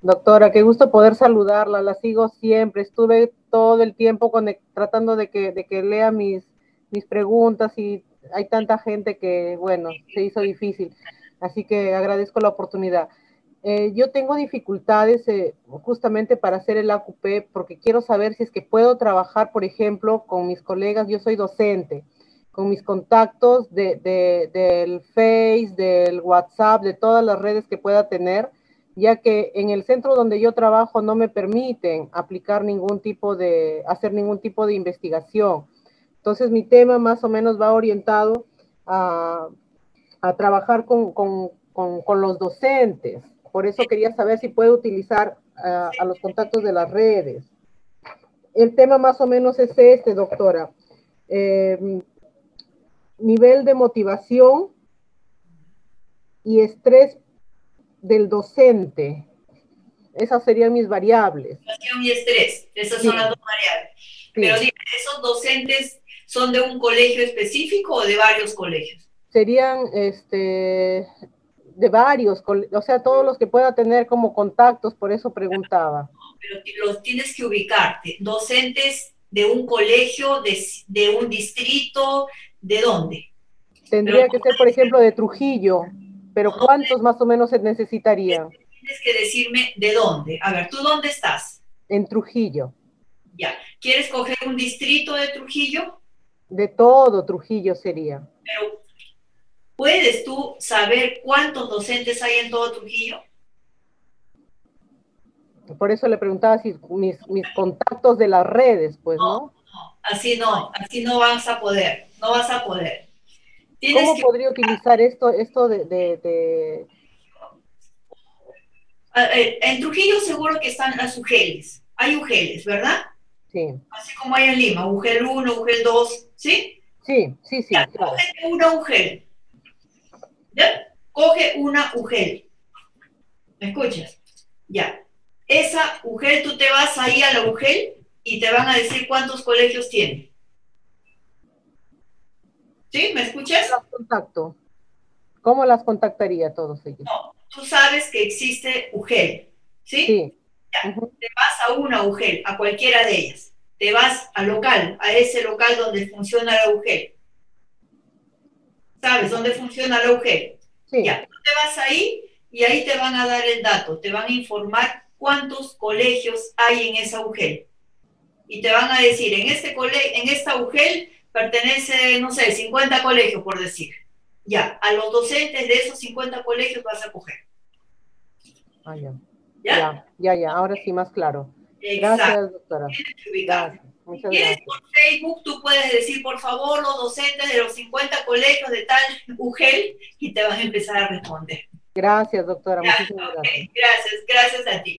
Doctora, qué gusto poder saludarla, la sigo siempre. Estuve todo el tiempo tratando de que, de lea mis, preguntas y hay tanta gente que, bueno, se hizo difícil. Así que agradezco la oportunidad. Eh, yo tengo dificultades eh, justamente para hacer el AQP porque quiero saber si es que puedo trabajar, por ejemplo, con mis colegas. Yo soy docente, con mis contactos de, del Face, del WhatsApp, de todas las redes que pueda tener ya que en el centro donde yo trabajo no me permiten aplicar ningún tipo de, hacer ningún tipo de investigación. Entonces mi tema más o menos va orientado a, trabajar con, los docentes. Por eso quería saber si puedo utilizar a los contactos de las redes. El tema más o menos es este, doctora. Eh, nivel de motivación y estrés del docente. Esas serían mis variables. Motivación y estrés, esas son las dos variables. Pero ¿esos docentes son de un colegio específico o de varios colegios? Serían este, de varios, o sea, todos los que pueda tener como contactos, por eso preguntaba. pero los tienes que ubicarte. Docentes de un colegio, de, de un distrito, ¿de dónde? Tendría que ser, por ejemplo, de Trujillo. Pero ¿cuántos más o menos se necesitarían? Tienes que decirme de dónde. A ver, ¿tú dónde estás? En Trujillo. Ya. ¿Quieres coger un distrito de Trujillo? De todo Trujillo sería. Pero, ¿puedes tú saber cuántos docentes hay en todo Trujillo? Por eso le preguntaba si mis, contactos de las redes, pues, ¿no? No, no, así no, así no vas a poder, no vas a poder. ¿Cómo podría utilizar esto, esto de, En Trujillo seguro que están las UGELs. Hay UGELs, ¿verdad? Sí. Así como hay en Lima, UGEL 1, UGEL 2, ¿sí? Sí, sí, sí. Ya, Coge una UGEL. ¿Ya? Coge una UGEL. ¿Me escuchas? Ya. Esa UGEL, tú te vas ahí a la UGEL y te van a decir cuántos colegios tiene. ¿Sí? ¿Me escuchas? Las contacto. ¿Cómo las contactaría todos ellos? No, tú sabes que existe UGEL, ¿sí? Sí. Te vas a una UGEL, a cualquiera de ellas. Te vas al local, a ese local donde funciona la UGEL. ¿Sabes dónde funciona la UGEL? Sí. Ya, tú te vas ahí y ahí te van a dar el dato, te van a informar cuántos colegios hay en esa UGEL. Y te van a decir, en, este en esta UGEL pertenece, no sé, 50 colegios, por decir. Ya, a los docentes de esos 50 colegios vas a coger. Ah, ya. ¿Ya? Ya, ya, ahora sí más claro. Gracias, doctora. Gracias. Muchas gracias. por Facebook, tú puedes decir, por favor, los docentes de los 50 colegios de tal UGEL y te van a empezar a responder. Gracias, doctora. Muchísimas gracias. Gracias, gracias a ti.